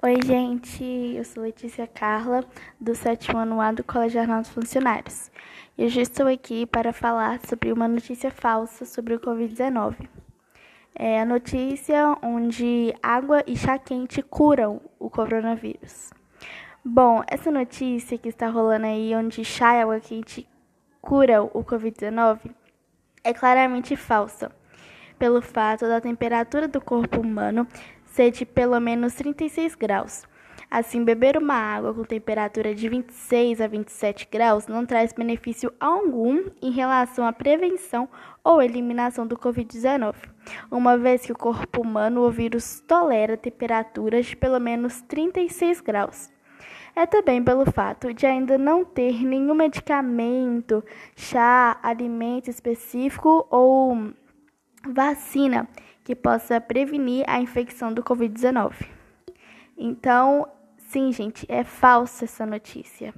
Oi, gente, eu sou Letícia Carla, do sétimo ano A do Colégio Arnaldo Funcionários. E hoje estou aqui para falar sobre uma notícia falsa sobre o Covid-19. É a notícia onde água e chá quente curam o coronavírus. Bom, essa notícia que está rolando aí, onde chá e água quente curam o Covid-19, é claramente falsa, pelo fato da temperatura do corpo humano ser de pelo menos 36 graus. Assim, beber uma água com temperatura de 26 a 27 graus não traz benefício algum em relação à prevenção ou eliminação do Covid-19, uma vez que o corpo humano, o vírus, tolera temperaturas de pelo menos 36 graus. É também pelo fato de ainda não ter nenhum medicamento, chá, alimento específico ou vacina que possa prevenir a infecção do Covid-19. Então, sim, gente, é falsa essa notícia.